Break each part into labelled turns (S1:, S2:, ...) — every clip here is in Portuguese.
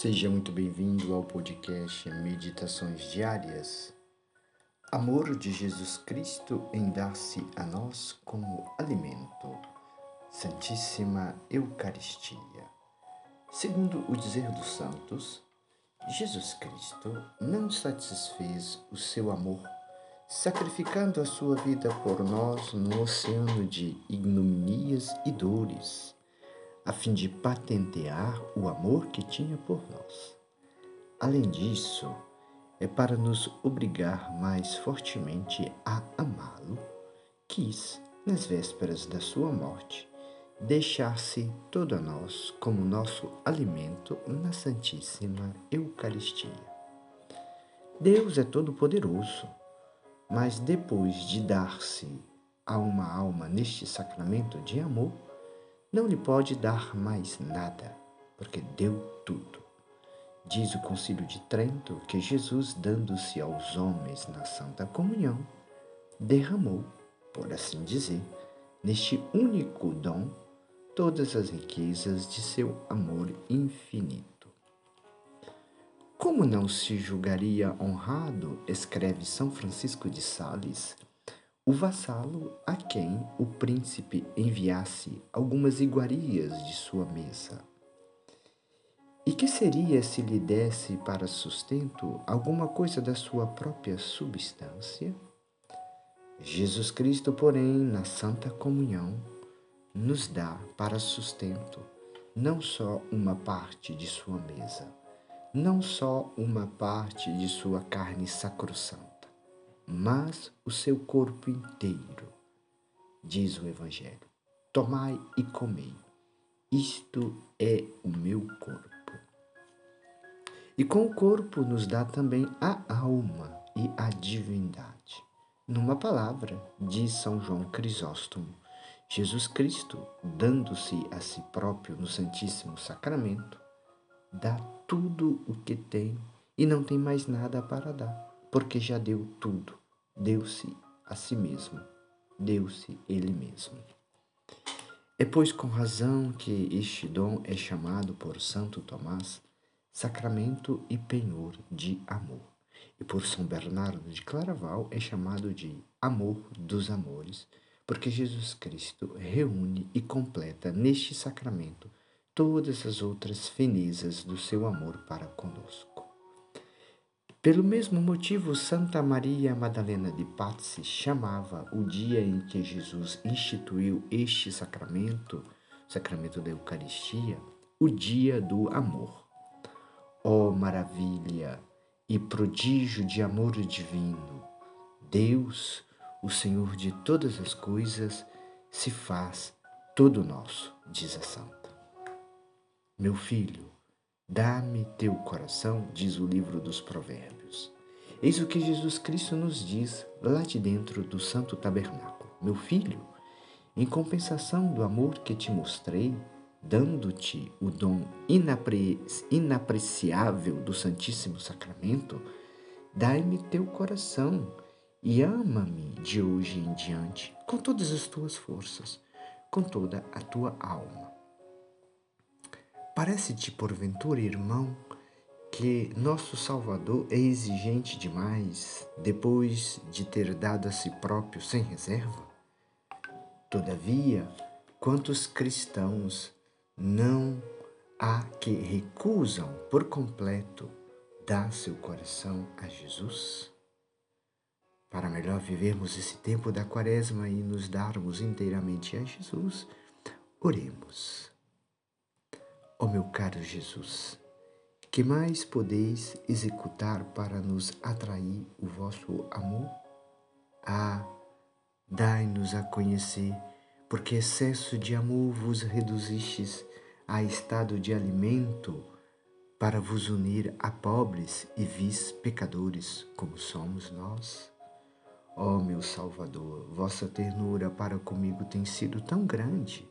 S1: Seja muito bem-vindo ao podcast Meditações Diárias. Amor de Jesus Cristo em dar-se a nós como alimento. Santíssima Eucaristia. Segundo o dizer dos santos, Jesus Cristo não satisfez o seu amor sacrificando a sua vida por nós no oceano de ignominias e dores a fim de patentear o amor que tinha por nós. Além disso, é para nos obrigar mais fortemente a amá-lo, quis, nas vésperas da sua morte, deixar-se todo a nós como nosso alimento na Santíssima Eucaristia. Deus é todo-poderoso, mas depois de dar-se a uma alma neste sacramento de amor, não lhe pode dar mais nada, porque deu tudo. Diz o Concílio de Trento que Jesus, dando-se aos homens na Santa Comunhão, derramou, por assim dizer, neste único dom, todas as riquezas de seu amor infinito. Como não se julgaria honrado, escreve São Francisco de Sales, o vassalo a quem o príncipe enviasse algumas iguarias de sua mesa. E que seria se lhe desse para sustento alguma coisa da sua própria substância? Jesus Cristo, porém, na Santa Comunhão, nos dá para sustento não só uma parte de sua mesa, não só uma parte de sua carne sacrossanta, mas o seu corpo inteiro, diz o Evangelho. Tomai e comei, isto é o meu corpo. E com o corpo nos dá também a alma e a divindade. Numa palavra, diz São João Crisóstomo, Jesus Cristo, dando-se a si próprio no Santíssimo Sacramento, dá tudo o que tem e não tem mais nada para dar, porque já deu tudo deu-se a si mesmo, deu-se ele mesmo. É, pois, com razão que este dom é chamado por Santo Tomás sacramento e penhor de amor, e por São Bernardo de Claraval é chamado de amor dos amores, porque Jesus Cristo reúne e completa neste sacramento todas as outras finezas do seu amor para conosco. Pelo mesmo motivo, Santa Maria Madalena de Pazzi chamava o dia em que Jesus instituiu este sacramento, o sacramento da Eucaristia, o dia do amor. Ó oh, maravilha e prodígio de amor divino! Deus, o Senhor de todas as coisas, se faz todo nosso, diz a santa. Meu filho, Dá-me teu coração, diz o livro dos Provérbios. Eis o que Jesus Cristo nos diz lá de dentro do Santo Tabernáculo. Meu filho, em compensação do amor que te mostrei, dando-te o dom inapre... inapreciável do Santíssimo Sacramento, dai-me teu coração e ama-me de hoje em diante com todas as tuas forças, com toda a tua alma. Parece-te, porventura, irmão, que nosso Salvador é exigente demais depois de ter dado a si próprio sem reserva? Todavia, quantos cristãos não há que recusam por completo dar seu coração a Jesus? Para melhor vivermos esse tempo da quaresma e nos darmos inteiramente a Jesus, oremos. Ó meu caro Jesus, que mais podeis executar para nos atrair o vosso amor? Ah, dai-nos a conhecer, porque excesso de amor vos reduzistes a estado de alimento para vos unir a pobres e vis pecadores como somos nós. Ó meu Salvador, vossa ternura para comigo tem sido tão grande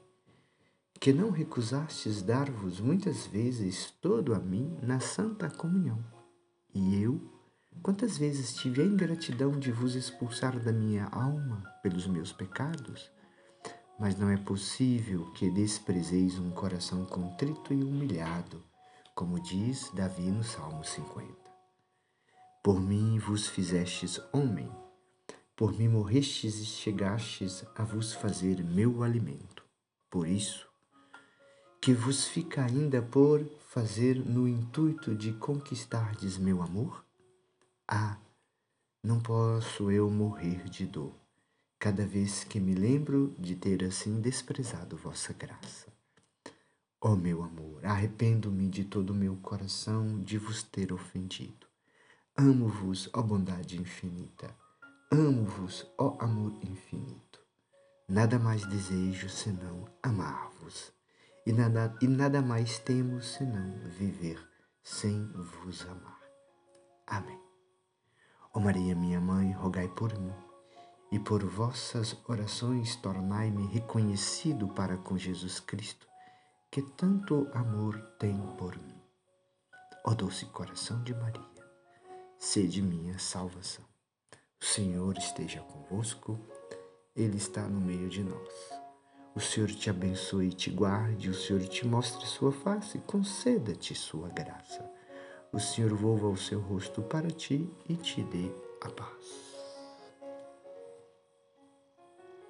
S1: que não recusastes dar-vos muitas vezes todo a mim na santa comunhão. E eu, quantas vezes tive a ingratidão de vos expulsar da minha alma pelos meus pecados? Mas não é possível que desprezeis um coração contrito e humilhado, como diz Davi no Salmo 50. Por mim vos fizestes homem, por mim morrestes e chegastes a vos fazer meu alimento. Por isso, que vos fica ainda por fazer no intuito de conquistardes meu amor? Ah, não posso eu morrer de dor, cada vez que me lembro de ter assim desprezado vossa graça. Ó oh, meu amor, arrependo-me de todo o meu coração de vos ter ofendido. Amo-vos, ó bondade infinita. Amo-vos, ó amor infinito. Nada mais desejo senão amar-vos e nada, e nada mais temos senão viver sem vos amar. Amém. Ó Maria, minha mãe, rogai por mim, e por vossas orações tornai-me reconhecido para com Jesus Cristo, que tanto amor tem por mim. Ó doce coração de Maria, sede minha salvação. O Senhor esteja convosco, Ele está no meio de nós. O Senhor te abençoe e te guarde, o Senhor te mostre sua face e conceda-te sua graça. O Senhor volva o seu rosto para ti e te dê a paz.